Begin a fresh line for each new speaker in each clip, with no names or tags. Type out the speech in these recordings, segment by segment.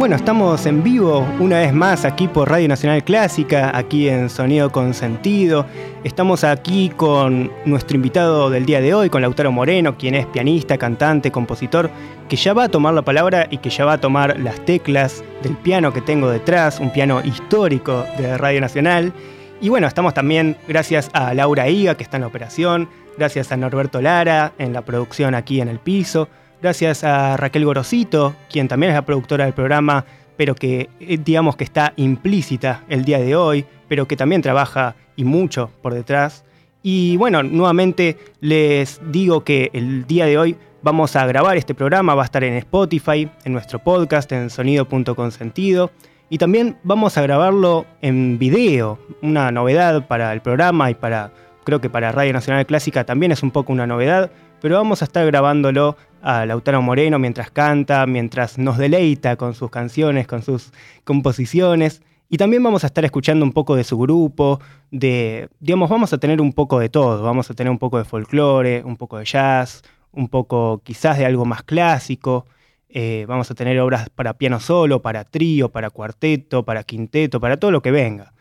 Bueno, estamos en vivo una vez más aquí por Radio Nacional Clásica, aquí en Sonido con Sentido. Estamos aquí con nuestro invitado del día de hoy, con Lautaro Moreno, quien es pianista, cantante, compositor, que ya va a tomar la palabra y que ya va a tomar las teclas del piano que tengo detrás, un piano histórico de Radio Nacional. Y bueno, estamos también gracias a Laura Higa, que está en operación, gracias a Norberto Lara en la producción aquí en el piso gracias a Raquel Gorosito, quien también es la productora del programa, pero que eh, digamos que está implícita el día de hoy, pero que también trabaja y mucho por detrás. Y bueno, nuevamente les digo que el día de hoy vamos a grabar este programa, va a estar en Spotify, en nuestro podcast, en sonido.consentido. Y también vamos a grabarlo en video, una novedad para el programa y para, creo que para Radio Nacional Clásica también es un poco una novedad, pero vamos a estar grabándolo a Lautaro Moreno mientras canta, mientras nos deleita con sus canciones, con sus composiciones. Y también vamos a estar escuchando un poco de su grupo, de, digamos, vamos a tener un poco de todo, vamos a tener un poco de folclore, un poco de jazz, un poco quizás de algo más clásico, eh, vamos a tener obras para piano solo, para trío, para cuarteto, para quinteto, para todo lo que venga.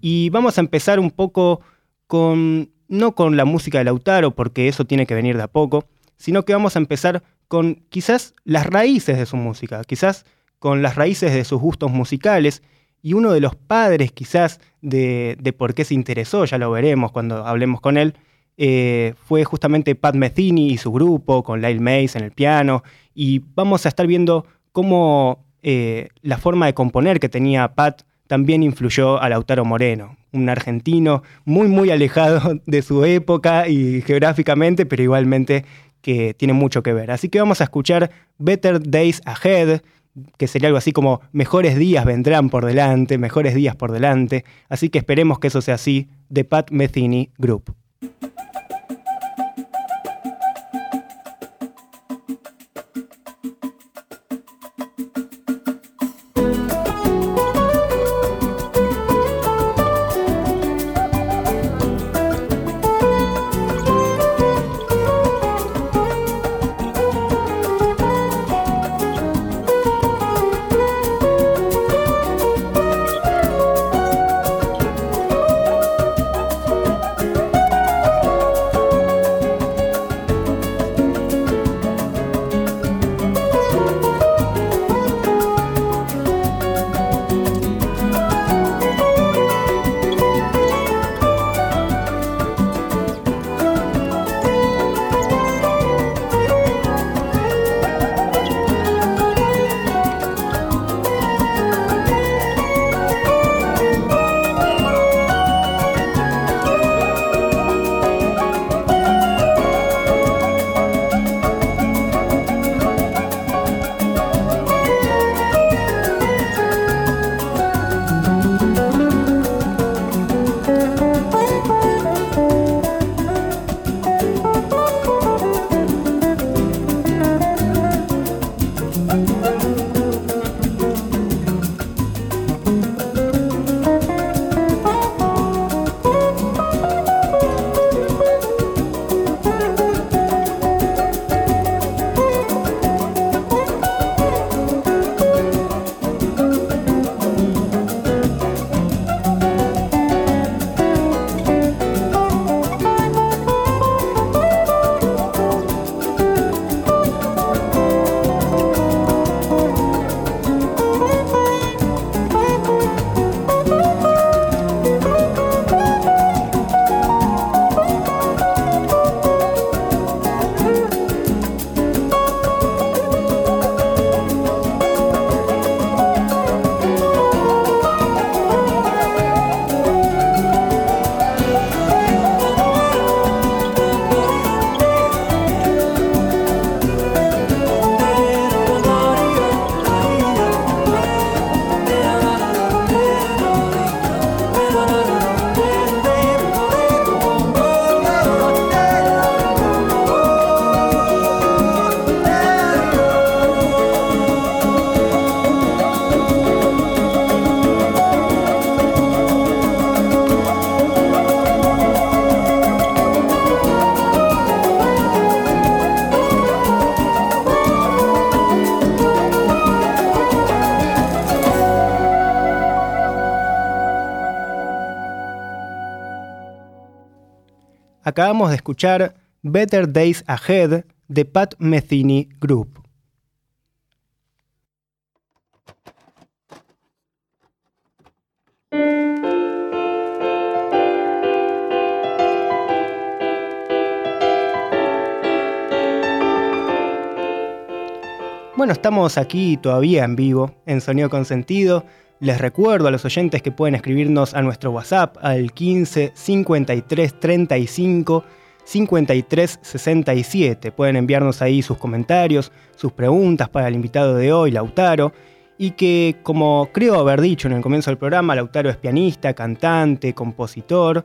Y vamos a empezar un poco con, no con la música de Lautaro, porque eso tiene que venir de a poco, sino que vamos a empezar con quizás las raíces de su música, quizás con las raíces de sus gustos musicales, y uno de los padres quizás de, por qué se interesó, ya lo veremos cuando hablemos con él, eh, fue justamente Pat Metheny y su grupo, con Lyle Mays en el piano, y vamos a estar viendo cómo eh, la forma de componer que tenía Pat también influyó a Lautaro Moreno, un argentino muy, muy alejado de su época y geográficamente, pero igualmente que tiene mucho que ver. Así que vamos a escuchar Better Days Ahead, que sería algo así como mejores días vendrán por delante, mejores días por delante. Así que esperemos que eso sea así, de Pat Metheny Group. Acabamos de escuchar Better Days Ahead de Pat Metheny Group. Bueno, estamos aquí todavía en vivo, en Sonido con Sentido. Les recuerdo a los oyentes que pueden escribirnos a nuestro WhatsApp al 15 53 35 53 67. Pueden enviarnos ahí sus comentarios, sus preguntas para el invitado de hoy, Lautaro. Y que, como creo haber dicho en el comienzo del programa, Lautaro es pianista, cantante, compositor,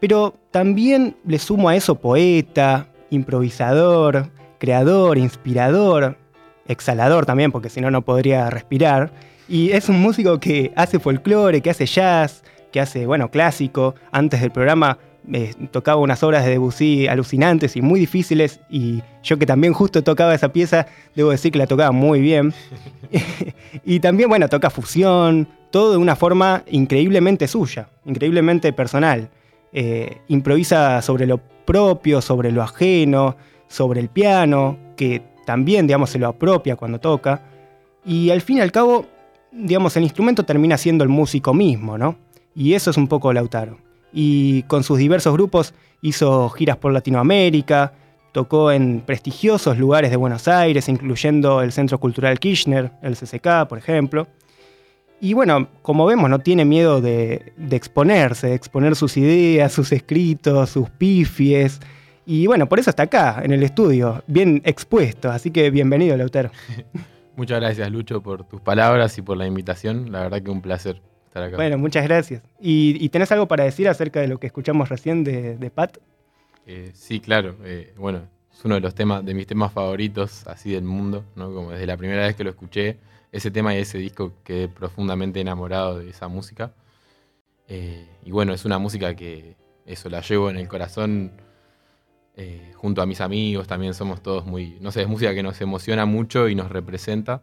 pero también le sumo a eso poeta, improvisador, creador, inspirador, exhalador también, porque si no, no podría respirar. Y es un músico que hace folclore, que hace jazz, que hace, bueno, clásico. Antes del programa eh, tocaba unas obras de Debussy alucinantes y muy difíciles. Y yo que también justo tocaba esa pieza, debo decir que la tocaba muy bien. y también, bueno, toca fusión, todo de una forma increíblemente suya, increíblemente personal. Eh, improvisa sobre lo propio, sobre lo ajeno, sobre el piano, que también, digamos, se lo apropia cuando toca. Y al fin y al cabo, digamos, el instrumento termina siendo el músico mismo, ¿no? Y eso es un poco Lautaro. Y con sus diversos grupos hizo giras por Latinoamérica, tocó en prestigiosos lugares de Buenos Aires, incluyendo el Centro Cultural Kirchner, el CCK, por ejemplo. Y bueno, como vemos, no tiene miedo de, de exponerse, de exponer sus ideas, sus escritos, sus pifies, y bueno, por eso está acá, en el estudio, bien expuesto. Así que bienvenido, Lautaro.
Muchas gracias, Lucho, por tus palabras y por la invitación. La verdad que un placer estar acá.
Bueno, muchas gracias. ¿Y, tenés algo para decir acerca de lo que escuchamos recién de, Pat?
Eh, sí, claro. Eh, bueno, es uno de los temas, de mis temas favoritos así del mundo, ¿no? Como desde la primera vez que lo escuché, ese tema y ese disco quedé profundamente enamorado de esa música. Eh, y bueno, es una música que eso la llevo en el corazón eh, junto a mis amigos también somos todos muy, no sé, es música que nos emociona mucho y nos representa.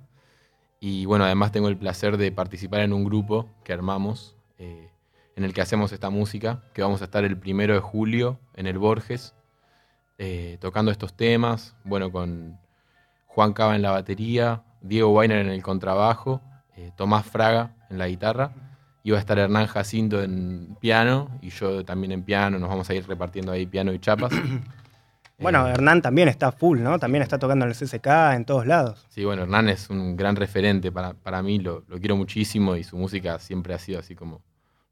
Y bueno, además tengo el placer de participar en un grupo que armamos, eh, en el que hacemos esta música, que vamos a estar el primero de julio en el Borges, eh, tocando estos temas, bueno, con Juan Cava en la batería, Diego Weiner en el contrabajo, Tomás Fraga en la guitarra iba a estar Hernán Jacinto en piano y yo también en piano, nos vamos a ir repartiendo ahí piano y chapas.
Bueno, eh, Hernán también está full, ¿no? También está tocando en el CCK en todos lados.
Sí, bueno, Hernán es un gran referente para, para mí, lo, quiero muchísimo y su música siempre ha sido así como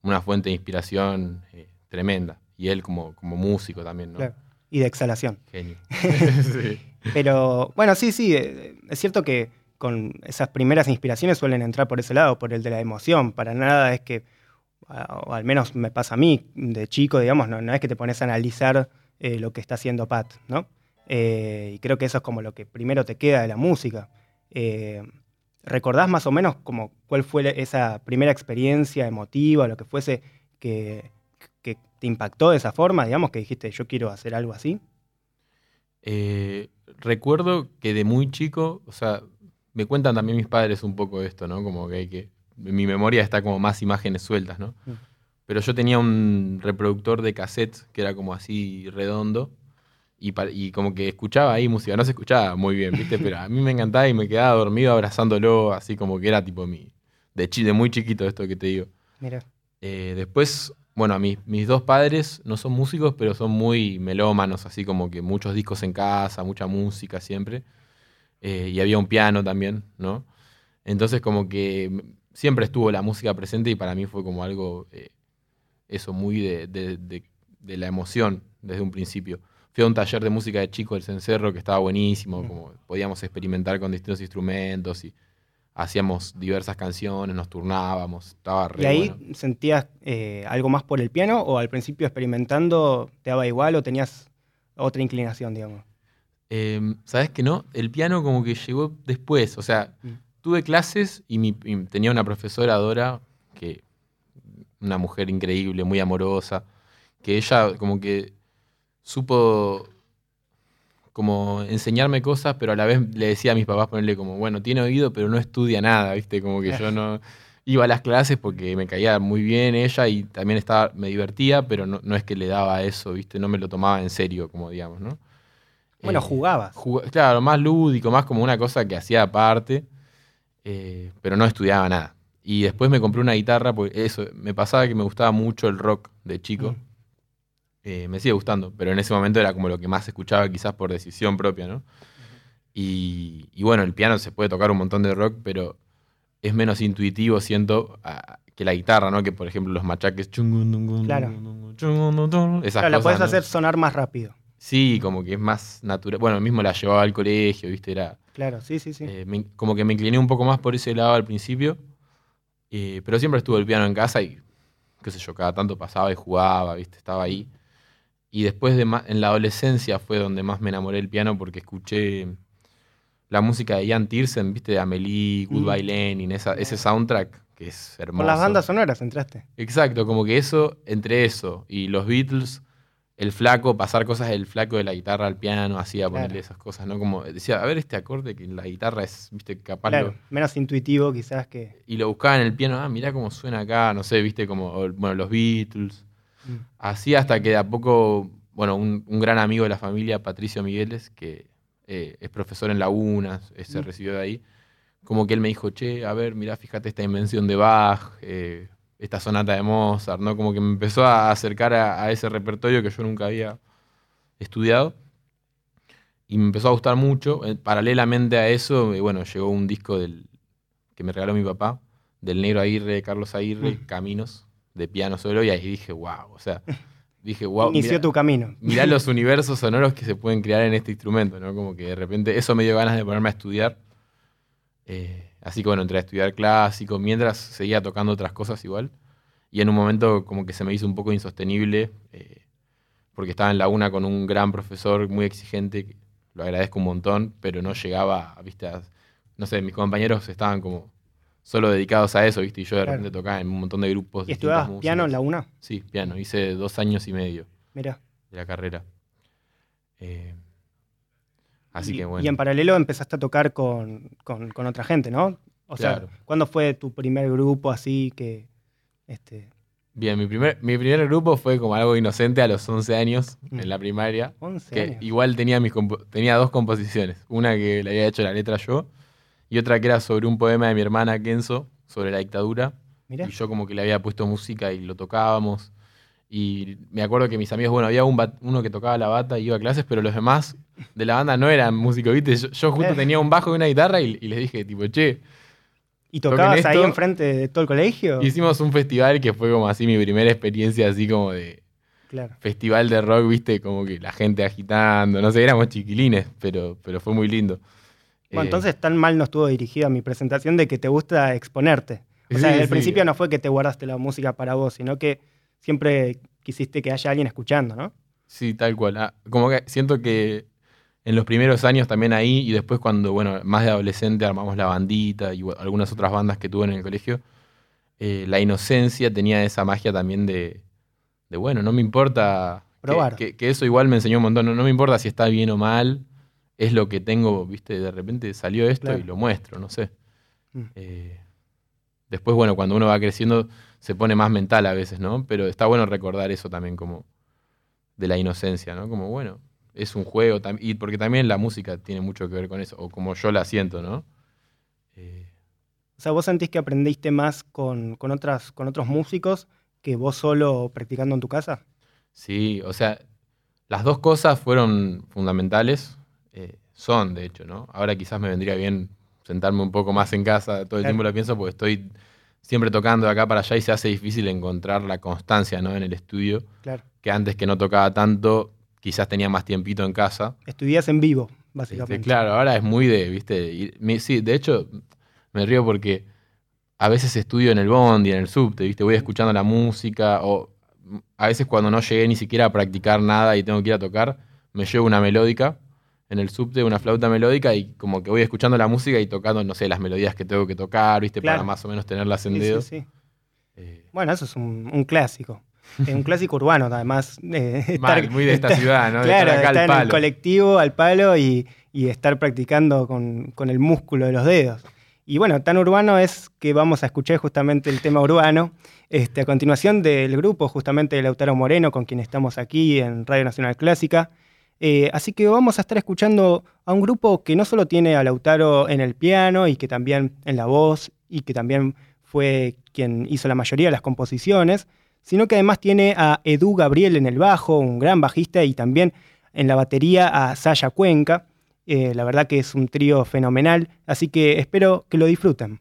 una fuente de inspiración eh, tremenda. Y él como, como músico también, ¿no? Claro.
Y de exhalación.
Genio.
sí. Pero bueno, sí, sí, eh, es cierto que con esas primeras inspiraciones suelen entrar por ese lado, por el de la emoción. Para nada es que, o al menos me pasa a mí, de chico, digamos, no, es que te pones a analizar eh, lo que está haciendo Pat, ¿no? Eh, y creo que eso es como lo que primero te queda de la música. Eh, ¿Recordás más o menos como cuál fue esa primera experiencia emotiva, lo que fuese que, te impactó de esa forma, digamos, que dijiste, yo quiero hacer algo así?
recuerdo que de muy chico, o sea, me cuentan también mis padres un poco esto, ¿no? Como que hay que, en mi memoria está como más imágenes sueltas, ¿no? Mm. Pero yo tenía un reproductor de cassette que era como así redondo y, como que escuchaba ahí música. No se escuchaba muy bien, ¿viste? Pero a mí me encantaba y me quedaba dormido abrazándolo, así como que era tipo mi. de, de muy chiquito esto que te digo.
Mira.
Eh, después, bueno, mis, mis dos padres no son músicos, pero son muy melómanos, así como que muchos discos en casa, mucha música siempre. Eh, y había un piano también, ¿no? Entonces, como que siempre estuvo la música presente y para mí fue como algo. Eh, eso muy de, la emoción desde un principio. Fui a un taller de música de chico del Cencerro que estaba buenísimo, como podíamos experimentar con distintos instrumentos y hacíamos diversas canciones, nos turnábamos, estaba re
¿Y ahí sentías eh, algo más por el piano o al principio experimentando te daba igual o tenías otra inclinación, digamos?
Em, Sabes que no, el piano como que llegó después, o sea, mm. tuve clases y, y, tenía una profesora Dora que una mujer increíble, muy amorosa, que ella como que supo como enseñarme cosas, pero a la vez le decía a mis papás ponerle como, bueno, tiene oído, pero no estudia nada, ¿viste? Como que yo no... iba a las clases porque me caía muy bien ella y también estaba, me divertía, pero no, no es que le daba eso, ¿viste? No me lo tomaba en serio, como digamos, ¿no?
Bueno,
Eh,
jugabas.
Jug- claro, más lúdico, más como una cosa que hacía aparte, eh, pero no estudiaba nada. Y después me compré una guitarra, porque eso, me pasaba que me gustaba mucho el rock de chico.
Mm.
Eh, me sigue gustando, pero en ese momento era como lo que más escuchaba, quizás por decisión propia, ¿no? Y, y bueno, el piano se puede tocar un montón de rock, pero es menos intuitivo, siento, a- que la guitarra, ¿no? Que por ejemplo los machaques.
Claro.
Esas
Claro, la puedes
¿no?
hacer sonar más rápido.
Sí, como que es más natural. Bueno, mismo la llevaba al colegio, ¿viste? Era.
Claro, sí, sí, sí.
eh, me- como que me incliné un poco más por ese lado al principio. eh, pero siempre estuvo el piano en casa y, qué sé yo, cada tanto pasaba y jugaba, ¿viste? Estaba ahí. Y después de en la adolescencia fue donde más me enamoré del piano porque escuché la música de Ian Tiersen, ¿viste? De Amelie, Goodbye
Mm.
Lenin, esa, ese soundtrack que es hermoso.
Con las bandas sonoras entraste.
Exacto, como que eso, entre eso y los Beatles, el flaco, pasar cosas del flaco de la guitarra al piano, hacía
Claro.
ponerle esas cosas, ¿no? Como decía, a ver este acorde que en la guitarra es, viste, capaz
Claro,
lo-
menos intuitivo quizás que...
Y lo buscaba en el piano, ah, mirá cómo suena acá, no sé, viste, como, bueno, los Beatles.
Mm.
Así hasta que de a poco, bueno, un, un gran amigo de la familia, Patricio Migueles, que eh, es profesor en la UNA, se
Mm.
recibió de ahí, como que él me dijo, che, a ver, mirá, fíjate esta invención de Bach, eh, esta sonata de Mozart, ¿no? Como que me empezó a acercar a, a ese repertorio que yo nunca había estudiado. Y me empezó a gustar mucho. Eh, Paralelamente a eso, eh, bueno, llegó un disco del, que me regaló mi papá, del Negro Aguirre, de Carlos Aguirre,
Mm.
Caminos, de piano solo, y ahí dije, wow, o sea, dije, wow,
Inició
mirá,
tu camino.
mirá los universos sonoros que se pueden crear en este instrumento, ¿no? Como que de repente eso me dio ganas de ponerme a estudiar. Eh, así que bueno, entré a estudiar clásico, mientras seguía tocando otras cosas igual. Y en un momento como que se me hizo un poco insostenible, eh, porque estaba en la una con un gran profesor muy exigente, que lo agradezco un montón, pero no llegaba, viste, a- no sé, mis compañeros estaban como solo dedicados a eso, viste, y yo de
Claro.
repente tocaba en un montón de grupos.
¿Y estudiabas piano en la. UNA?
Sí, piano, hice dos años y medio
Mira.
de la carrera. Eh, así
y,
que bueno.
y en paralelo empezaste a tocar con, con- con otra gente, ¿no? O sea. ¿cuándo fue tu primer grupo así que... Este,
Bien, mi primer, mi primer grupo fue como algo inocente a los 11 años
Mm.
en la primaria.
11
Que
años?
igual tenía, mis tenía dos composiciones. Una que le había hecho la letra yo y otra que era sobre un poema de mi hermana Kenzo sobre la dictadura.
Mirá.
Y yo como que le había puesto música y lo tocábamos. Y me acuerdo que mis amigos, bueno, había un bat- uno que tocaba la bata y iba a clases, pero los demás de la banda no eran músicos, ¿viste? Yo, yo justo
Claro.
tenía un bajo y una guitarra y, y les dije, tipo, che,
¿Y tocabas ahí enfrente de todo el colegio?
hicimos un festival que fue como así mi primera experiencia así como de
Claro.
festival de rock, ¿viste? Como que la gente agitando, no sé, éramos chiquilines, pero, pero fue muy lindo.
Bueno,
Eh,
entonces tan mal no estuvo dirigida mi presentación de que te gusta exponerte. O
Sí,
sea, al
sí.
principio no fue que te guardaste la música para vos, sino que siempre quisiste que haya alguien escuchando, ¿no?
Sí, tal cual. Ah, como que siento que en los primeros años también ahí y después cuando, bueno, más de adolescente armamos la bandita y algunas otras bandas que tuve en el colegio, eh, la inocencia tenía esa magia también de, de bueno, no me importa... que-
Probar.
Que, que eso igual me enseñó un montón, no, no me importa si está bien o mal, es lo que tengo, viste, de repente salió esto
Claro.
y lo muestro, no sé.
Mm.
Eh, después, bueno, cuando uno va creciendo se pone más mental a veces, ¿no? Pero está bueno recordar eso también como de la inocencia, ¿no? Como, bueno, es un juego, y porque también la música tiene mucho que ver con eso, o como yo la siento, ¿no? Eh,
O sea, vos sentís que aprendiste más con, con otras, con otros músicos que vos solo practicando en tu casa.
sí, o sea, las dos cosas fueron fundamentales, eh, son de hecho, ¿no? Ahora quizás me vendría bien sentarme un poco más en casa, todo el
Claro.
tiempo lo pienso porque estoy siempre tocando de acá para allá y se hace difícil encontrar la constancia, ¿no? En el estudio,
Claro.
que antes que no tocaba tanto, quizás tenía más tiempito en casa.
Estudias en vivo,
Este,
básicamente.
claro, ahora es muy de, viste, mi- sí, de hecho me río porque a veces estudio en el bondi, en el subte, viste, voy escuchando la música o a veces cuando no llegué ni siquiera a practicar nada y tengo que ir a tocar, me llevo una melódica en el subte, una flauta melódica y como que voy escuchando la música y tocando, no sé, las melodías que tengo que tocar, viste,
Claro.
para más o menos tenerlas en
Sí,
dedo.
sí, sí.
Eh,
Bueno, eso es un, un clásico. Es un clásico urbano, además. eh,
mal, muy de esta
estar-
ciudad, ¿no? De
Claro,
estar acá
estar
al
en el
palo.
colectivo, al palo y, y estar practicando con, con el músculo de los dedos. Y bueno, tan urbano es que vamos a escuchar justamente el tema urbano. Este, a continuación del grupo, justamente de Lautaro Moreno, con quien estamos aquí en Radio Nacional Clásica. Eh, así que vamos a estar escuchando a un grupo que no solo tiene a Lautaro en el piano y que también en la voz y que también fue quien hizo la mayoría de las composiciones, sino que además tiene a Edu Gabriel en el bajo, un gran bajista, y también en la batería a Saya Cuenca. Eh, la verdad que es un trío fenomenal, así que espero que lo disfruten.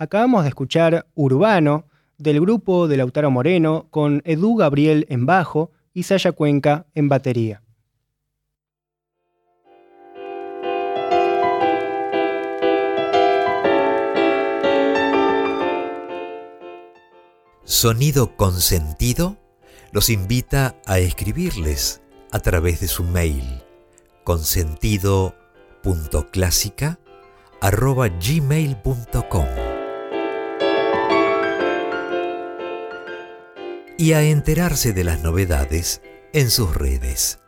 Acabamos de escuchar Urbano del grupo de Lautaro Moreno con Edu Gabriel en bajo y Saya Cuenca en batería.
Sonido Consentido los invita a escribirles a través de su mail consentido.clásica.gmail.com y a enterarse de las novedades en sus redes.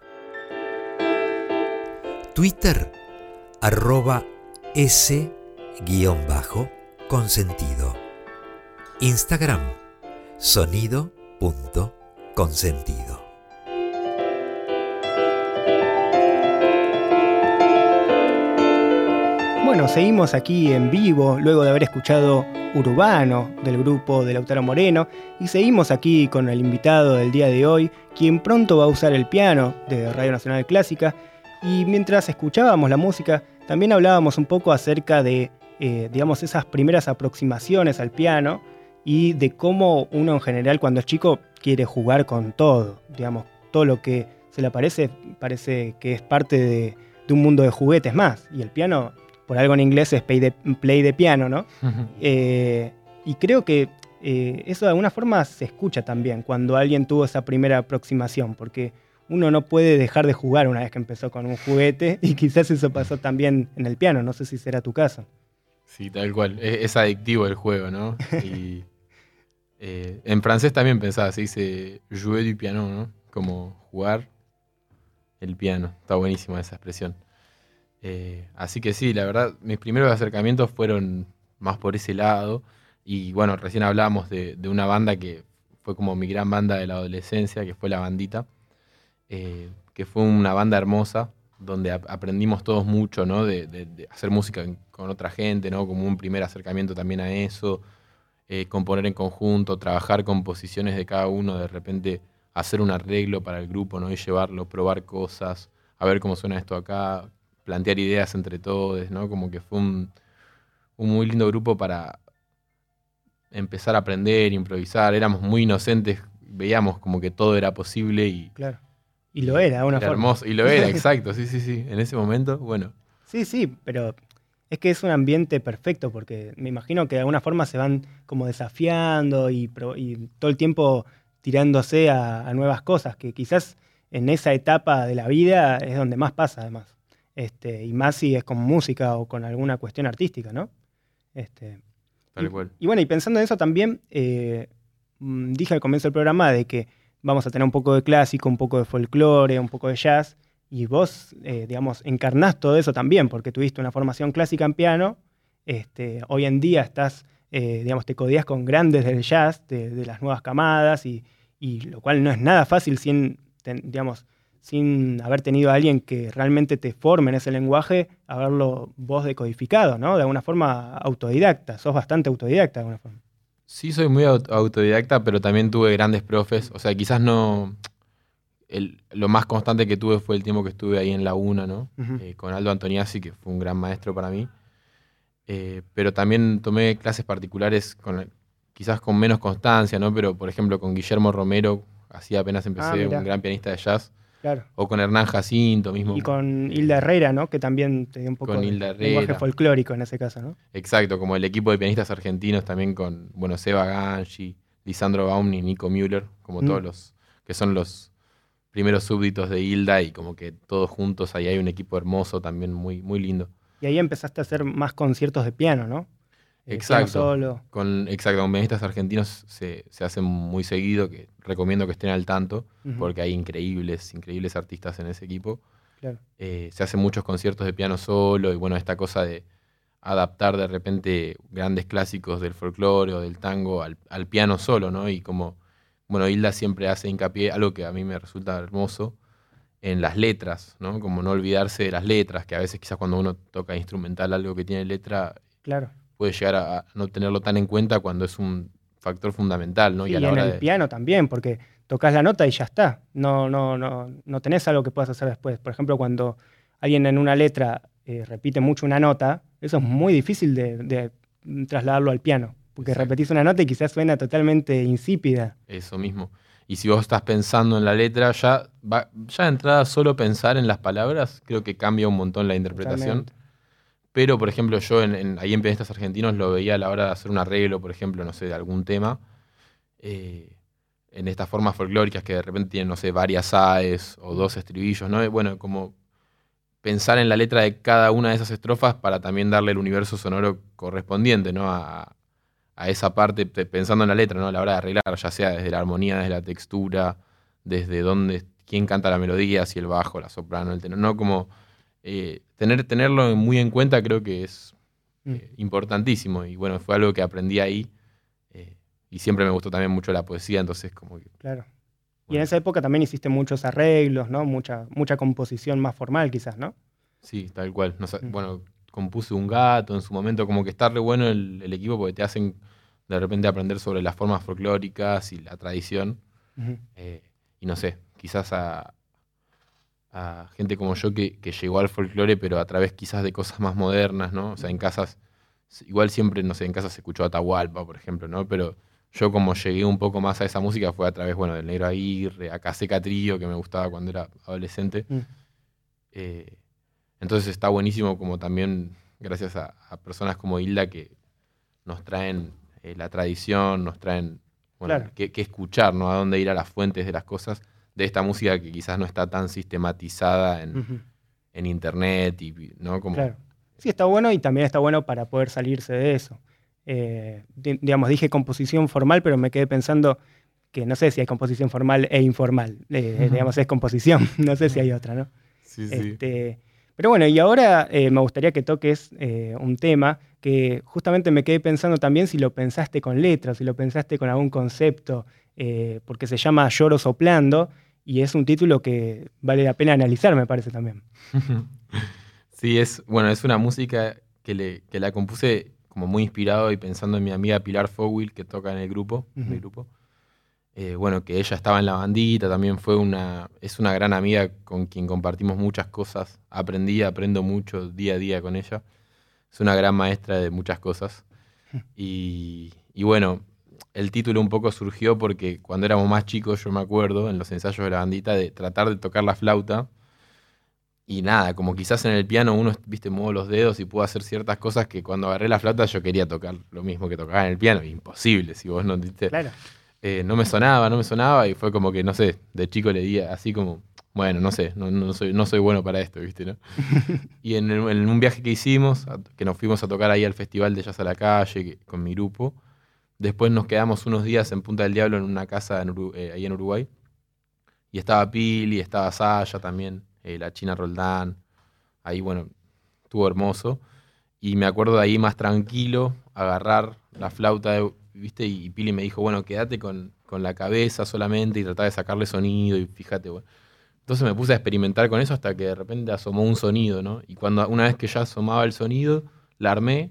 Twitter arroba s-consentido. Instagram sonido.consentido.
Bueno, seguimos aquí en vivo luego de haber escuchado Urbano del grupo de Lautaro Moreno y seguimos aquí con el invitado del día de hoy, quien pronto va a usar el piano de Radio Nacional Clásica. Y mientras escuchábamos la música también hablábamos un poco acerca de, eh, digamos, esas primeras aproximaciones al piano y de cómo uno en general cuando es chico quiere jugar con todo, digamos, todo lo que se le aparece parece que es parte de, un mundo de juguetes más, y el piano, por algo en inglés es play de, play de piano, ¿no? Eh, y creo que eh, eso de alguna forma se escucha también cuando alguien tuvo esa primera aproximación, porque uno no puede dejar de jugar una vez que empezó con un juguete, y quizás eso pasó también en el piano, no sé si será tu caso.
Sí, tal cual, es, adictivo el juego, ¿no? Y eh, en francés también pensaba, se dice jouer du piano, ¿no? Como jugar el piano. Está buenísima esa expresión. Eh, así que sí, la verdad, mis primeros acercamientos fueron más por ese lado. Y bueno, recién hablábamos de, una banda que fue como mi gran banda de la adolescencia, que fue La Bandita, eh, que fue una banda hermosa, donde aprendimos todos mucho, ¿no? De, hacer música con otra gente, ¿no? Como un primer acercamiento también a eso, eh, componer en conjunto, trabajar composiciones de cada uno, de repente hacer un arreglo para el grupo, ¿no? Y llevarlo, probar cosas, a ver cómo suena esto acá, plantear ideas entre todos, ¿no? Como que fue un, muy lindo grupo para empezar a aprender, improvisar. Éramos muy inocentes, veíamos como que todo era posible y.
Claro. Y lo era, una forma.
Hermoso. Y lo era, exacto, sí, sí, sí. En ese momento, bueno.
Sí, sí, pero es que es un ambiente perfecto porque me imagino que de alguna forma se van como desafiando y, todo el tiempo tirándose a, nuevas cosas, que quizás en esa etapa de la vida es donde más pasa además. Este, y más si es con música o con alguna cuestión artística, ¿no? Este,
Tal cual.
Y, bueno, y pensando en eso también, eh, mm, dije al comienzo del programa de que vamos a tener un poco de clásico, un poco de folclore, un poco de jazz, y vos, eh, digamos, encarnás todo eso también, porque tuviste una formación clásica en piano, este, hoy en día estás, eh, digamos, te codías con grandes del jazz, de, las nuevas camadas, y, lo cual no es nada fácil sin, digamos, sin haber tenido a alguien que realmente te forme en ese lenguaje, haberlo vos decodificado, ¿no? De alguna forma autodidacta, sos bastante autodidacta de alguna forma.
Sí, soy muy autodidacta, pero también tuve grandes profes, o sea, quizás no, lo más constante que tuve fue el tiempo que estuve ahí en la UNA, ¿no? Eh, con Aldo Antoniazzi, que fue un gran maestro para mí. Eh, pero también tomé clases particulares con, quizás con menos constancia, ¿no? Pero, por ejemplo, con Guillermo Romero, así apenas empecé, ah, un gran pianista de jazz.
Claro.
O con Hernán Jacinto mismo.
Y con Hilda Herrera, ¿no? Que también te dio un poco
con
de lenguaje folclórico en ese caso, ¿no?
Exacto, como el equipo de pianistas argentinos también con, bueno, Seba Ganji, Lisandro Baumni, Nico Müller, como mm. todos los que son los primeros súbditos de Hilda y como que todos juntos, ahí hay un equipo hermoso también, muy, muy lindo.
Y ahí empezaste a hacer más conciertos de piano, ¿no?
Exacto. Con, exacto, con pianistas argentinos se, se, hacen muy seguido, que recomiendo que estén al tanto, porque hay increíbles, increíbles artistas en ese equipo.
Claro.
Eh, se hacen muchos conciertos de piano solo y bueno, esta cosa de adaptar de repente grandes clásicos del folclore o del tango al, al piano solo, ¿no? Y como bueno, Hilda siempre hace hincapié, algo que a mí me resulta hermoso, en las letras, ¿no? Como no olvidarse de las letras, que a veces quizás cuando uno toca instrumental algo que tiene letra,
claro.
Puede llegar a no tenerlo tan en cuenta cuando es un factor fundamental, ¿no?
y, a la en el piano también, porque tocas la nota y ya está. No, no, no, no tenés algo que puedas hacer después. Por ejemplo, cuando alguien en una letra eh, repite mucho una nota, eso es muy difícil de, trasladarlo al piano. Porque repetís una nota y quizás suena totalmente insípida.
Eso mismo. Y si vos estás pensando en la letra, ya, ya de entrada solo pensar en las palabras, creo que cambia un montón la interpretación. Pero, por ejemplo, yo en, ahí en pianistas argentinos lo veía a la hora de hacer un arreglo, por ejemplo, no sé, de algún tema. Eh, en estas formas folclóricas que de repente tienen, no sé, varias AES o dos estribillos, ¿no? Bueno, como pensar en la letra de cada una de esas estrofas para también darle el universo sonoro correspondiente, ¿no? A, esa parte, pensando en la letra, ¿no? A la hora de arreglar, ya sea desde la armonía, desde la textura, desde dónde, quién canta la melodía, si el bajo, la soprano, el tenor, ¿no? Como eh, tener, tenerlo muy en cuenta creo que es mm. eh, importantísimo. Y bueno, fue algo que aprendí ahí y siempre me gustó también mucho la poesía, entonces como que...
Claro. Y en esa época también hiciste muchos arreglos, ¿no? Mucha, mucha composición más formal quizás, ¿no?
Sí, tal cual. Mm. Bueno, compuse un gato en su momento, como que está re bueno el, equipo porque te hacen de repente aprender sobre las formas folclóricas y la tradición. Eh, y no sé, quizás a, gente como yo que, que, llegó al folclore, pero a través quizás de cosas más modernas, ¿no? O sea, en casas, igual siempre, no sé, en casas se escuchó Atahualpa, por ejemplo, ¿no? Pero yo como llegué un poco más a esa música fue a través, bueno, del Negro Aguirre, a Caseca Trío, que me gustaba cuando era adolescente. Mm. Eh, entonces está buenísimo como también gracias a, personas como Hilda que nos traen eh, la tradición, nos traen, bueno, que, escuchar, ¿no? A dónde ir a las fuentes de las cosas, de esta música que quizás no está tan sistematizada en, internet y, ¿no? Como,
claro. Sí, está bueno y también está bueno para poder salirse de eso. Eh, digamos, dije composición formal, pero me quedé pensando que no sé si hay composición formal e informal. Eh, digamos, es composición, no sé si hay otra, ¿no?
Sí, sí.
Este, pero bueno, y ahora eh, me gustaría que toques un tema que justamente me quedé pensando también si lo pensaste con letras, si lo pensaste con algún concepto, porque se llama Lloro Soplando y es un título que vale la pena analizar, me parece también.
Sí, es, bueno, es una música que, le, que la compuse como muy inspirado y pensando en mi amiga Pilar Fowil, que toca en el grupo, grupo. Eh, bueno, que ella estaba en la bandita, también fue una, es una gran amiga con quien compartimos muchas cosas. Aprendí, aprendo mucho día a día con ella. Es una gran maestra de muchas cosas. Y, y bueno, el título un poco surgió porque cuando éramos más chicos, yo me acuerdo, en los ensayos de la bandita, de tratar de tocar la flauta y nada, como quizás en el piano uno, viste, muevo los dedos y puedo hacer ciertas cosas que cuando agarré la flauta yo quería tocar lo mismo que tocaba en el piano. Imposible, si vos no viste.
Claro.
Eh, no me sonaba, no me sonaba y fue como que, no sé, de chico le di así como, bueno, no sé, no, soy, no soy bueno para esto, ¿viste? ¿no? y en, un viaje que hicimos, que nos fuimos a tocar ahí al Festival de Jazz a la Calle con mi grupo, después nos quedamos unos días en Punta del Diablo en una casa eh, ahí en Uruguay. Y estaba Pili, estaba Saya también. Eh, la China Roldán. Ahí, bueno, estuvo hermoso. Y me acuerdo de ahí más tranquilo, agarrar la flauta, ¿viste? Y, Pili me dijo, bueno, quédate con, la cabeza solamente y tratar de sacarle sonido y fíjate, bueno. Entonces me puse a experimentar con eso hasta que de repente asomó un sonido, ¿no? Y cuando una vez que ya asomaba el sonido, la armé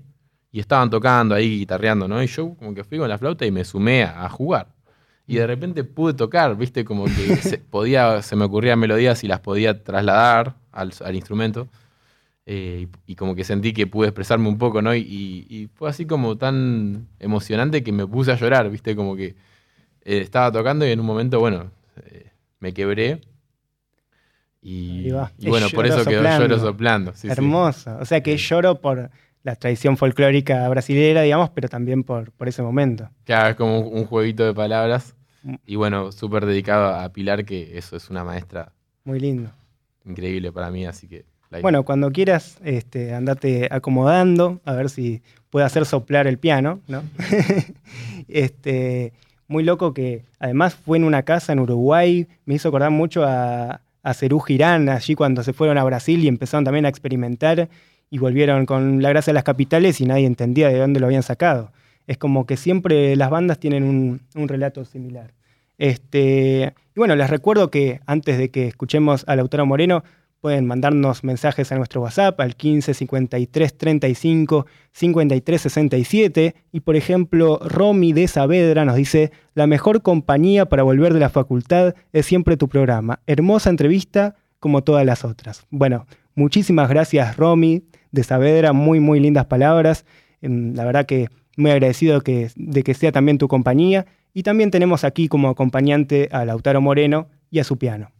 y estaban tocando ahí, guitarreando, ¿no? Y yo como que fui con la flauta y me sumé a jugar y de repente pude tocar, viste, como que se, podía, se me ocurrían melodías y las podía trasladar al, instrumento. Eh, y, como que sentí que pude expresarme un poco, ¿no? Y, fue así como tan emocionante que me puse a llorar, viste, como que eh, estaba tocando y en un momento, bueno, eh, me quebré. Y, bueno, por eso quedó lloro soplando.
Hermoso. O sea que lloro por la tradición folclórica brasilera, digamos, pero también por, por ese momento.
Claro, es como un jueguito de palabras. Y bueno, súper dedicado a Pilar, que eso es una maestra.
Muy lindo.
Increíble para mí, así que.
Bueno, cuando quieras, este, andate acomodando, a ver si puede hacer soplar el piano, ¿no? este, muy loco que además fue en una casa en Uruguay, me hizo acordar mucho a, a Cerú Girán, allí cuando se fueron a Brasil y empezaron también a experimentar y volvieron con la gracia de las capitales y nadie entendía de dónde lo habían sacado es como que siempre las bandas tienen un, relato similar. Este, y bueno, les recuerdo que antes de que escuchemos al autor Moreno, pueden mandarnos mensajes a nuestro WhatsApp al 15 53 35 53 67. Y por ejemplo, Romy de Saavedra nos dice: La mejor compañía para volver de la facultad es siempre tu programa. Hermosa entrevista como todas las otras. Bueno, muchísimas gracias, Romy de Saavedra. Muy, muy lindas palabras. Em, la verdad que muy agradecido de que sea también tu compañía. Y también tenemos aquí como acompañante a Lautaro Moreno y a su piano.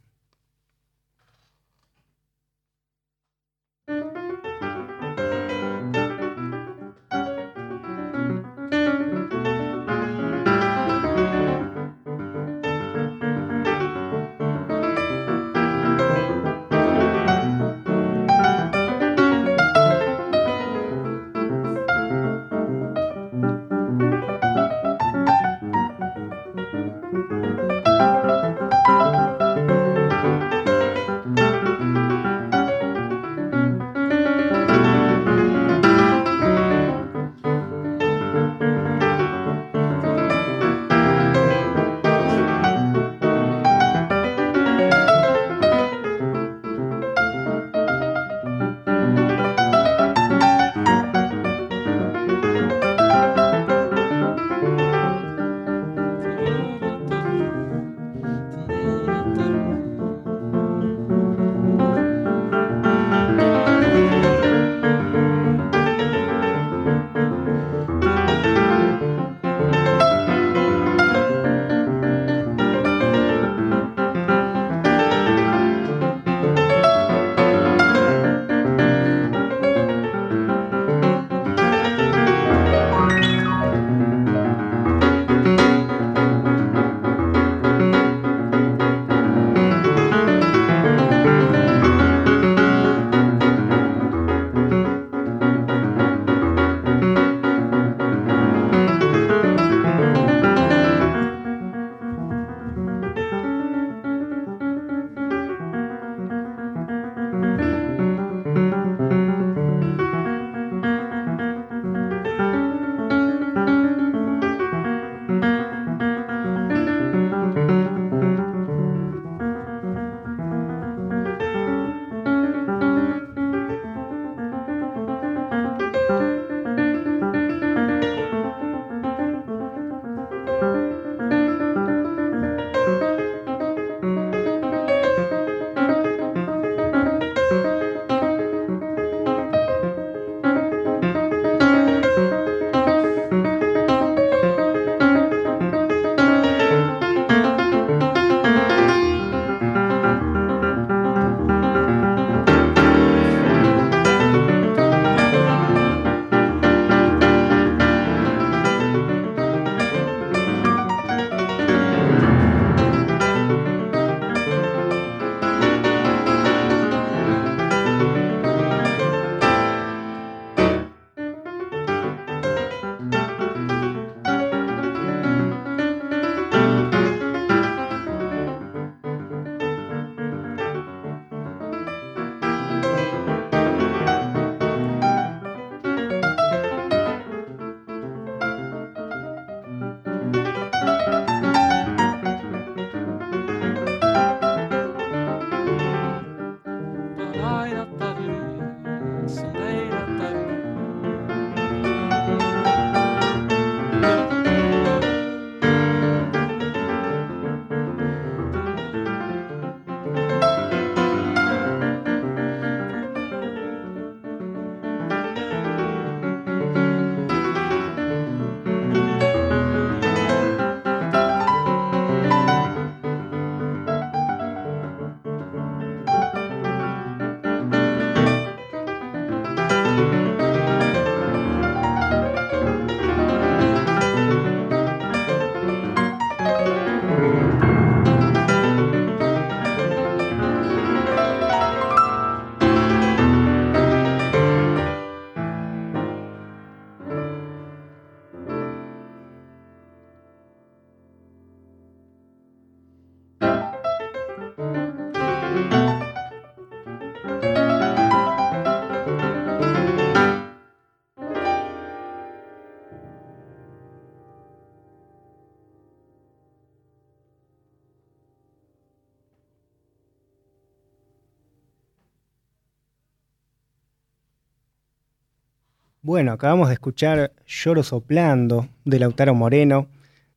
Bueno, acabamos de escuchar Lloro Soplando de Lautaro Moreno,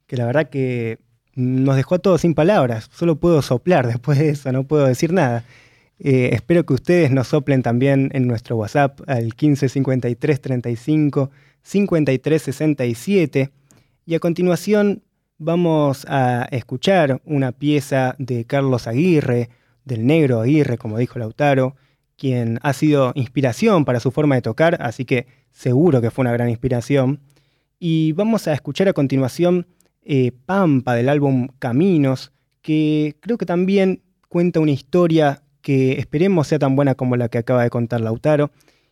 que la verdad que nos dejó a todos sin palabras. Solo puedo soplar después de eso, no puedo decir nada. Eh, espero que ustedes nos soplen también en nuestro WhatsApp al 1553 35 5367. Y a continuación vamos a escuchar una pieza de Carlos Aguirre, del negro Aguirre, como dijo Lautaro, quien ha sido inspiración para su forma de tocar, así que seguro que fue una gran inspiración. Y vamos a escuchar a continuación eh, Pampa del álbum Caminos, que creo que también cuenta una historia que esperemos sea tan buena como la que acaba de contar Lautaro.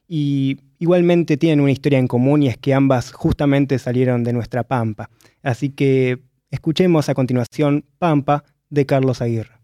Y igualmente tienen una historia en común y es que ambas justamente salieron de nuestra Pampa. Así que escuchemos a continuación Pampa de Carlos Aguirre.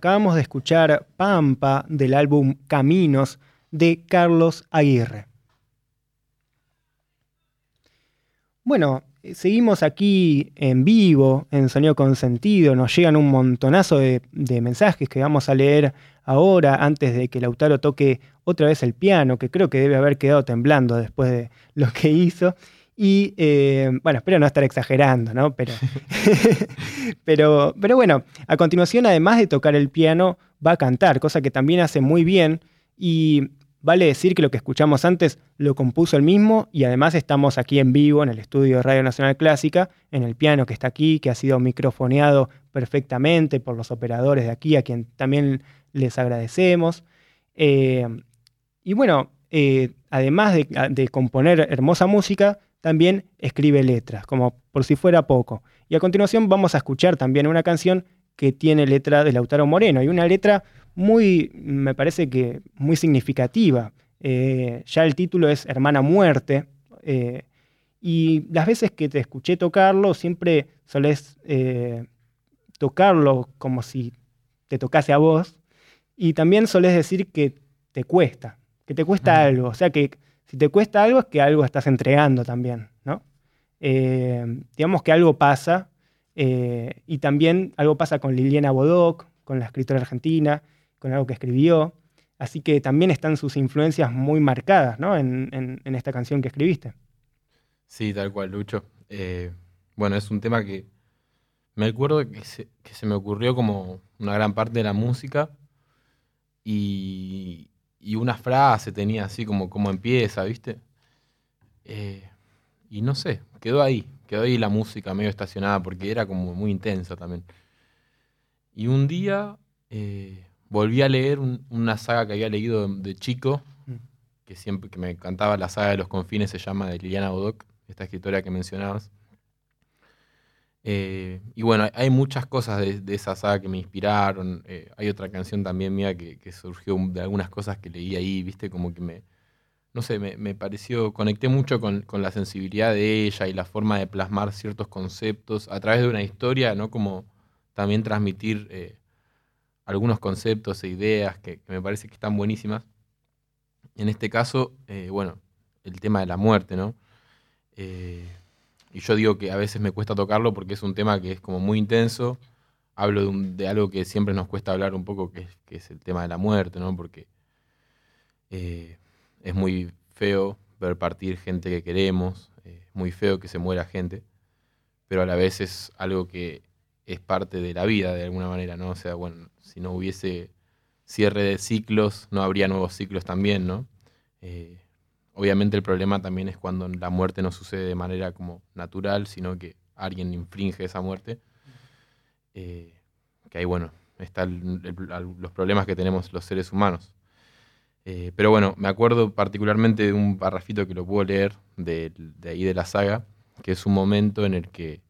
Acabamos de escuchar Pampa del álbum Caminos de Carlos Aguirre. Bueno, eh, seguimos aquí en vivo, en Sonido con Sentido. Nos llegan un montonazo de, mensajes que vamos a leer ahora, antes de que Lautaro toque otra vez el piano, que creo que debe haber quedado temblando después de lo que hizo. Y eh, bueno, espero no estar exagerando, ¿no? Pero, pero, pero bueno, a continuación, además de tocar el piano, va a cantar, cosa que también hace muy bien. Y vale decir que lo que escuchamos antes lo compuso él mismo y además estamos aquí en vivo en el estudio de Radio Nacional Clásica, en el piano que está aquí, que ha sido microfoneado perfectamente por los operadores de aquí, a quien también les agradecemos. Eh, y bueno, eh, además de componer hermosa música, también escribe letras, como por si fuera poco. Y a continuación vamos a escuchar también una canción que tiene letra de Lautaro Moreno y una letra muy, me parece que muy significativa. Eh, ya el título es Hermana Muerte. Eh, y las veces que te escuché tocarlo, siempre solés eh, tocarlo como si te tocase a vos. Y también solés decir que te cuesta, que te cuesta algo. O sea que si te cuesta algo es que algo estás entregando también, ¿no? Eh, digamos que algo pasa, eh, y también algo pasa con Liliana Bodoc, con la escritora argentina, con algo que escribió, así que también están sus influencias muy marcadas, ¿no? En, esta canción que escribiste.
Sí, tal cual, Lucho. Eh, bueno, es un tema que me acuerdo que se, que se me ocurrió como una gran parte de la música y, y una frase tenía así como, como empieza, ¿viste? Eh, y no sé, quedó ahí, quedó ahí la música medio estacionada porque era como muy intensa también. Y un día eh, volví a leer una saga que había leído de, chico, mm. que siempre que me encantaba la saga de los confines, se llama de Liliana Bodoc, esta escritora que mencionabas. Eh, y bueno, hay muchas cosas de, esa saga que me inspiraron. Eh, hay otra canción también mía que, surgió de algunas cosas que leí ahí, viste, como que me, no sé, me, pareció, conecté mucho con, la sensibilidad de ella y la forma de plasmar ciertos conceptos a través de una historia, ¿no? Como también transmitir eh, algunos conceptos e ideas que, me parece que están buenísimas. En este caso, bueno, el tema de la muerte, ¿no? Y yo digo que a veces me cuesta tocarlo porque es un tema que es como muy intenso. Hablo de, algo que siempre nos cuesta hablar un poco, que es, el tema de la muerte, ¿no? Porque eh, es muy feo ver partir gente que queremos, es muy feo que se muera gente, pero a la vez es algo que es parte de la vida de alguna manera, ¿no? O sea, bueno, si no hubiese cierre de ciclos, no habría nuevos ciclos también, ¿no? Eh, Obviamente el problema también es cuando la muerte no sucede de manera como natural, sino que alguien infringe esa muerte. Eh, que ahí, bueno, están los problemas que tenemos los seres humanos. Eh, pero bueno, me acuerdo particularmente de un parrafito que lo puedo leer de, ahí de la saga, que es un momento en el que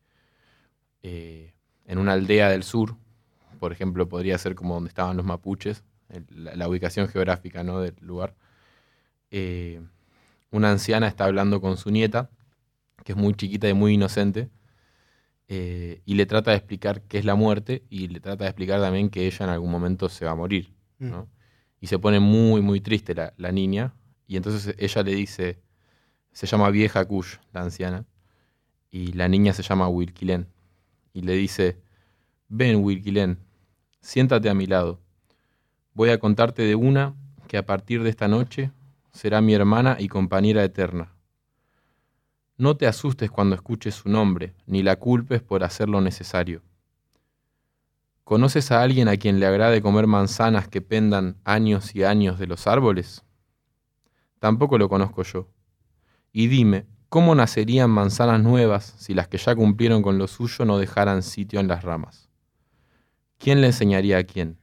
eh, en una aldea del sur, por ejemplo, podría ser como donde estaban los mapuches, la, ubicación geográfica ¿no? del lugar, una anciana está hablando con su nieta, que es muy chiquita y muy inocente, eh, y le trata de explicar qué es la muerte y le trata de explicar también que ella en algún momento se va a morir. Mm. Y se pone muy, muy triste la, niña, y entonces ella le dice, se llama Vieja Kush, la anciana, y la niña se llama Wilkilen, y le dice, ven Wilkilen, siéntate a mi lado, voy a contarte de una que a partir de esta noche será mi hermana y compañera eterna. No te asustes cuando escuches su nombre, ni la culpes por hacer lo necesario. ¿Conoces a alguien a quien le agrade comer manzanas que pendan años y años de los árboles? Tampoco lo conozco yo. Y dime, ¿cómo nacerían manzanas nuevas si las que ya cumplieron con lo suyo no dejaran sitio en las ramas? ¿Quién le enseñaría a quién?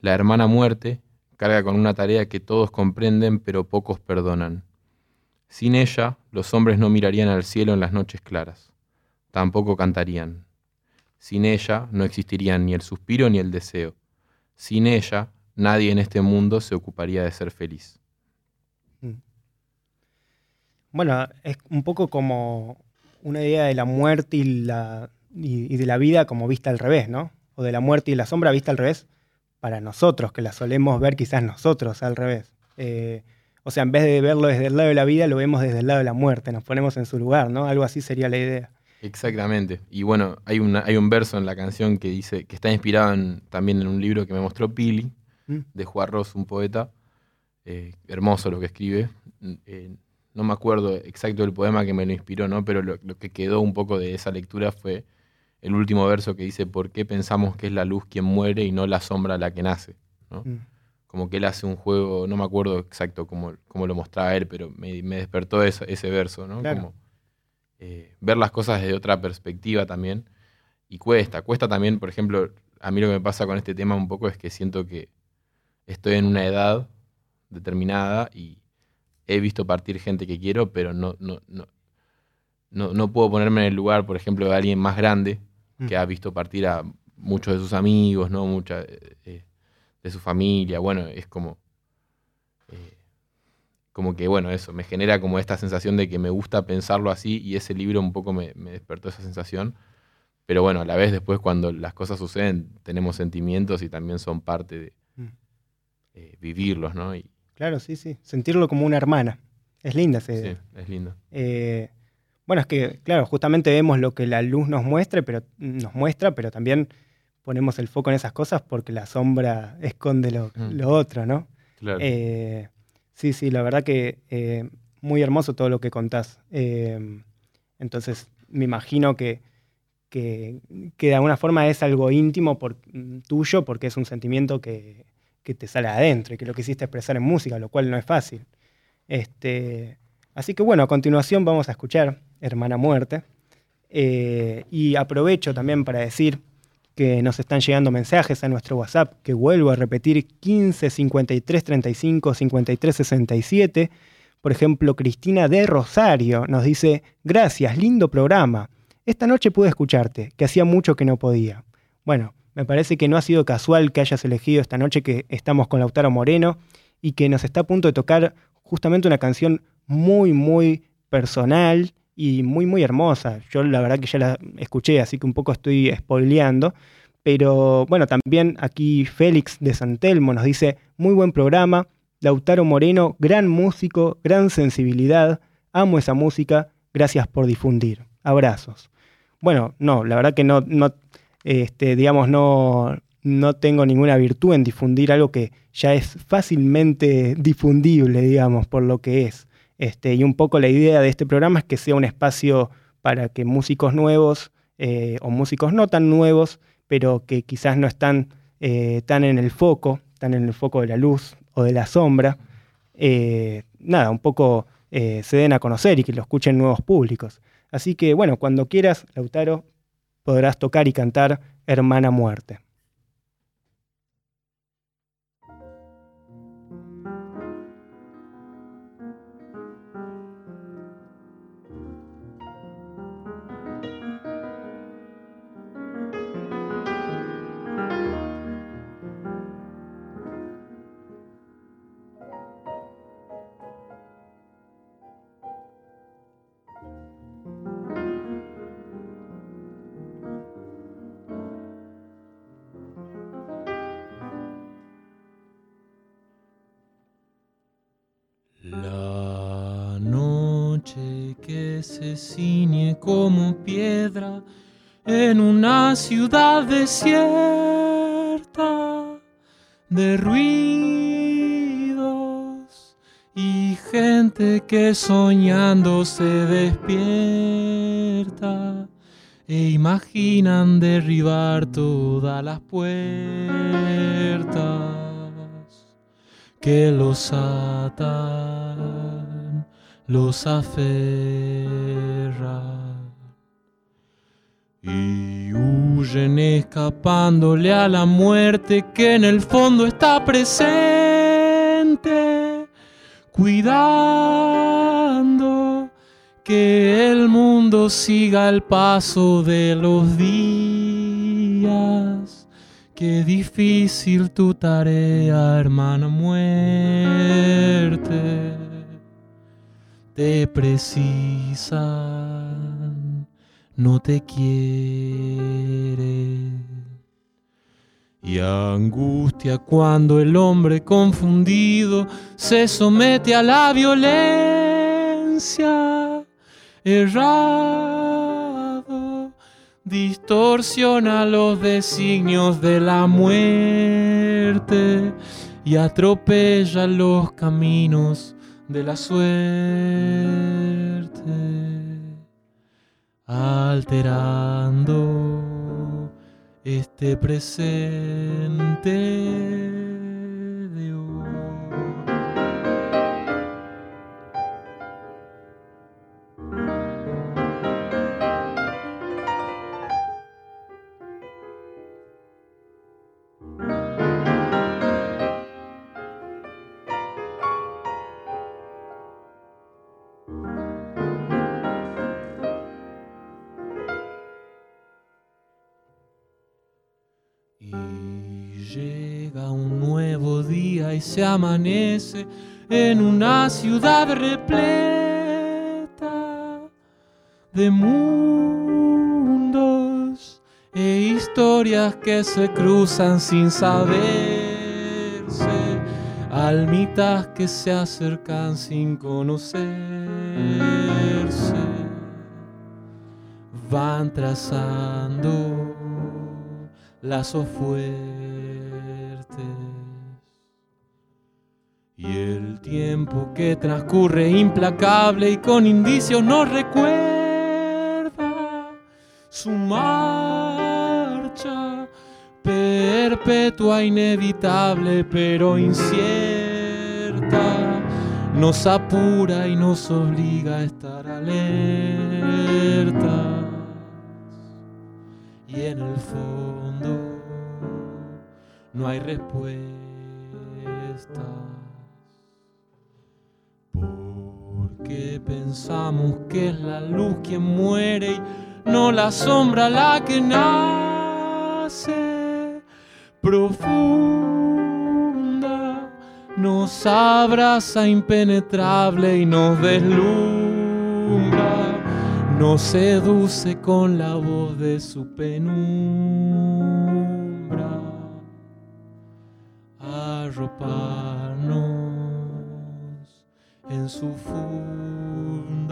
La hermana muerte carga con una tarea que todos comprenden pero pocos perdonan. Sin ella, los hombres no mirarían al cielo en las noches claras, tampoco cantarían. Sin ella no existirían ni el suspiro ni el deseo. Sin ella, nadie en este mundo se ocuparía de ser feliz. Mm.
Bueno, es un poco como una idea de la muerte y, la, y de la vida como vista al revés, ¿no? O de la muerte y la sombra vista al revés para nosotros, que la solemos ver quizás nosotros al revés. Eh, o sea, en vez de verlo desde el lado de la vida, lo vemos desde el lado de la muerte, nos ponemos en su lugar, ¿no? Algo así sería la idea.
Exactamente. Y bueno, hay, hay un verso en la canción que dice, que está inspirado también en un libro que me mostró Pili, mm. de Juan Ross, un poeta. Eh, hermoso lo que escribe. Eh, no me acuerdo exacto del poema que me lo inspiró, ¿no? Pero lo, lo, que quedó un poco de esa lectura fue el último verso que dice, ¿por qué pensamos que es la luz quien muere y no la sombra la que nace? Mm. Como que él hace un juego, no me acuerdo exacto cómo, cómo lo mostraba él, pero me, despertó ese, verso, ¿no? Como eh, ver las cosas desde otra perspectiva también. Y cuesta, cuesta también, por ejemplo, a mí lo que me pasa con este tema un poco es que siento que estoy en una edad determinada y he visto partir gente que quiero, pero no, no, no, no, no puedo ponerme en el lugar, por ejemplo, de alguien más grande que ha visto partir a muchos de sus amigos, ¿no? Mucha eh, eh, de su familia. Bueno, es como. Eh, como que, bueno, eso, me genera como esta sensación de que me gusta pensarlo así y ese libro un poco me, despertó esa sensación. Pero bueno, a la vez después cuando las cosas suceden tenemos sentimientos y también son parte de mm. vivirlos, ¿no? Y,
claro, sí, sí. Sentirlo como una hermana. Es linda ese.
Sí, es lindo.
Bueno, es que, claro, justamente vemos lo que la luz nos muestra, pero, nos muestra, pero también ponemos el foco en esas cosas porque la sombra esconde lo, mm. otro, ¿no?
Claro.
Eh, sí, sí, la verdad que eh, muy hermoso todo lo que contás. Eh, entonces, me imagino que, que, de alguna forma es algo íntimo por, tuyo porque es un sentimiento que, que te sale adentro y que lo quisiste expresar en música, lo cual no es fácil. Este, Así que bueno, a continuación vamos a escuchar Hermana Muerte. Eh, y aprovecho también para decir que nos están llegando mensajes a nuestro WhatsApp, que vuelvo a repetir, 15 53 35 53 67. Por ejemplo, Cristina de Rosario nos dice, gracias, lindo programa. Esta noche pude escucharte, que hacía mucho que no podía. Bueno, me parece que no ha sido casual que hayas elegido esta noche que estamos con Lautaro Moreno y que nos está a punto de tocar justamente una canción muy, muy personal y muy, muy hermosa. Yo la verdad que ya la escuché, así que un poco estoy spoileando. Pero bueno, también aquí Félix de Santelmo nos dice, muy buen programa, Lautaro Moreno, gran músico, gran sensibilidad, amo esa música, gracias por difundir. Abrazos. Bueno, no, la verdad que no, no este, digamos, no, no tengo ninguna virtud en difundir algo que ya es fácilmente difundible, digamos, por lo que es. Este, y un poco la idea de este programa es que sea un espacio para que músicos nuevos eh, o músicos no tan nuevos, pero que quizás no están eh, tan en el foco, tan en el foco de la luz o de la sombra, eh, nada, un poco se den a conocer y que lo escuchen nuevos públicos. Así que bueno, cuando quieras, Lautaro, podrás tocar y cantar Hermana Muerte.
Como piedra en una ciudad desierta de ruidos y gente que soñando se despierta e imaginan derribar todas las puertas que los atan, los aferran y huyen escapándole a la muerte que en el fondo está presente, cuidando que el mundo siga el paso de los días. Qué difícil tu tarea, hermana muerte. Te precisa no te quiere. Y angustia cuando el hombre confundido se somete a la violencia, errado, distorsiona los designios de la muerte y atropella los caminos de la suerte alterando este presente. Se amanece en una ciudad repleta de mundos e historias que se cruzan sin saberse, almitas que se acercan sin conocerse, van trazando lazos fuertes Y el tiempo que transcurre implacable y con indicios no recuerda su marcha perpetua, inevitable pero incierta. nos apura y nos obliga a estar alertas. Y en el fondo no hay respuestas. Porque pensamos que es la luz quien muere y no la sombra la que nace. Profunda, nos abraza impenetrable y nos deslumbra, nos seduce con la voz de su penumbra, arroparnos en su funda.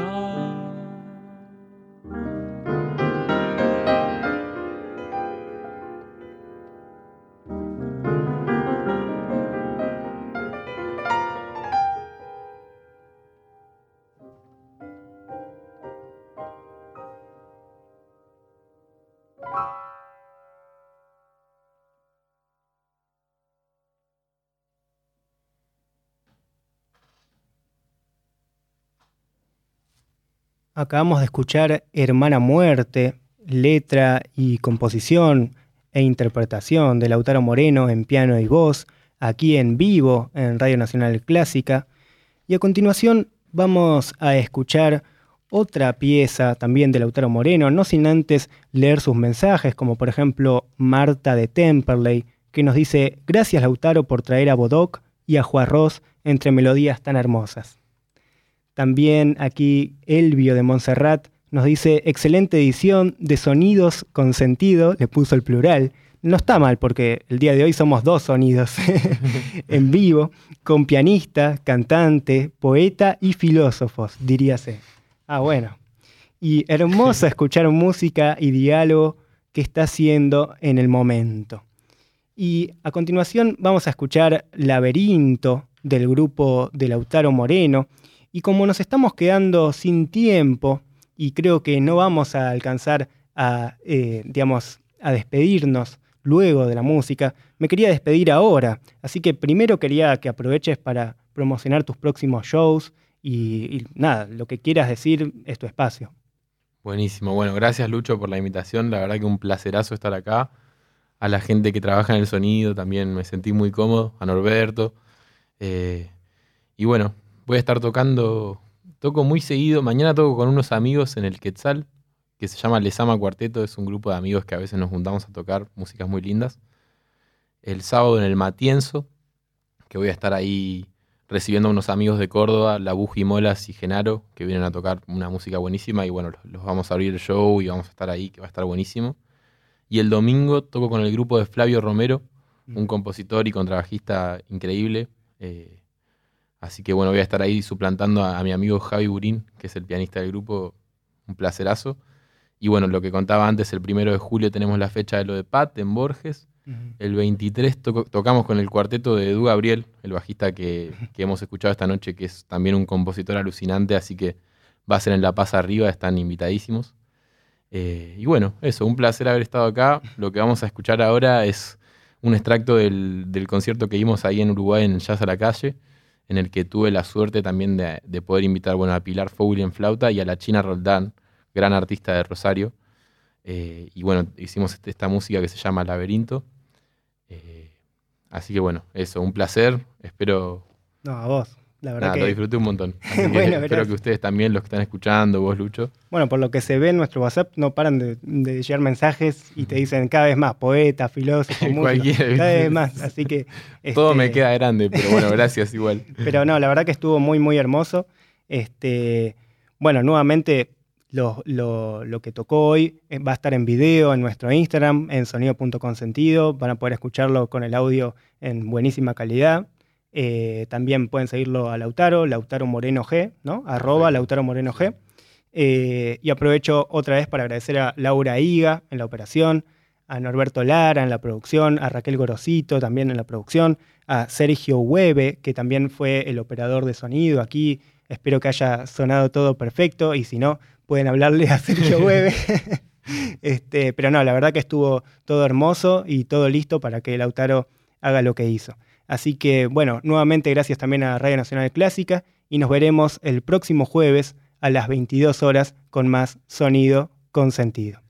Acabamos de escuchar Hermana Muerte, letra y composición e interpretación de Lautaro Moreno en piano y voz, aquí en vivo en Radio Nacional Clásica. Y a continuación vamos a escuchar otra pieza también de Lautaro Moreno, no sin antes leer sus mensajes, como por ejemplo Marta de Temperley, que nos dice, gracias Lautaro por traer a Bodoc y a Juarros entre melodías tan hermosas. También aquí Elvio de Montserrat nos dice, excelente edición de sonidos con sentido, le puso el plural. No está mal porque el día de hoy somos dos sonidos en vivo, con pianista, cantante, poeta y filósofos, diríase. Ah, bueno. Y hermosa escuchar música y diálogo que está haciendo en el momento. Y a continuación vamos a escuchar Laberinto del grupo de Lautaro Moreno, y como nos estamos quedando sin tiempo y creo que no vamos a alcanzar a, eh, digamos, a despedirnos luego de la música, me quería despedir ahora. Así que primero quería que aproveches para promocionar tus próximos shows y, nada, lo que quieras decir es tu espacio.
Buenísimo. Bueno, gracias Lucho por la invitación. La verdad que un placerazo estar acá. A la gente que trabaja en el sonido también me sentí muy cómodo. A Norberto. Eh, y bueno, Voy a estar tocando, toco muy seguido. Mañana toco con unos amigos en el Quetzal, que se llama Lesama Cuarteto. Es un grupo de amigos que a veces nos juntamos a tocar músicas muy lindas. El sábado en el Matienzo, que voy a estar ahí recibiendo a unos amigos de Córdoba, La Buji Molas y Genaro, que vienen a tocar una música buenísima. Y bueno, los vamos a abrir el show y vamos a estar ahí, que va a estar buenísimo. Y el domingo toco con el grupo de Flavio Romero, un compositor y contrabajista increíble. Eh, Así que bueno, voy a estar ahí suplantando a, mi amigo Javi Burín, que es el pianista del grupo, un placerazo. Y bueno, lo que contaba antes, el primero de julio tenemos la fecha de lo de Pat en Borges. El 23 tocamos con el cuarteto de Edu Gabriel, el bajista que, hemos escuchado esta noche, que es también un compositor alucinante, así que va a ser en La Paz Arriba, están invitadísimos. Eh, y bueno, eso, un placer haber estado acá. Lo que vamos a escuchar ahora es un extracto del, del concierto que dimos ahí en Uruguay en Jazz a la Calle en el que tuve la suerte también de, poder invitar bueno, a Pilar Fowley en flauta y a la China Roldán, gran artista de Rosario. Eh, y bueno, hicimos este, esta música que se llama Laberinto. Eh, así que bueno, eso, un placer. Espero.
No, a vos. La verdad
que... lo disfruté un montón. espero que ustedes también, los que están escuchando, vos, Lucho.
Bueno, por lo que se ve en nuestro WhatsApp, no paran de, llegar mensajes y te dicen cada vez más poeta, filósofo, músico, cada vez más. Así que.
Todo me este, queda grande, pero bueno, gracias igual.
pero no, la verdad que estuvo muy, muy hermoso. Este, bueno, nuevamente lo, lo, que tocó hoy eh, va a estar en video en nuestro Instagram, en sonido.consentido. Van a poder escucharlo con el audio en buenísima calidad. Eh, también pueden seguirlo a Lautaro, Lautaro Moreno G, ¿no? Arroba Lautaro Moreno G. Eh, y aprovecho otra vez para agradecer a Laura Higa en la operación, a Norberto Lara en la producción, a Raquel Gorosito también en la producción, a Sergio Hueve, que también fue el operador de sonido aquí. Espero que haya sonado todo perfecto y si no, pueden hablarle a Sergio Hueve. este, pero no, la verdad que estuvo todo hermoso y todo listo para que Lautaro haga lo que hizo. Así que, bueno, nuevamente gracias también a Radio Nacional Clásica y nos veremos el próximo jueves a las 22 horas con más sonido con sentido.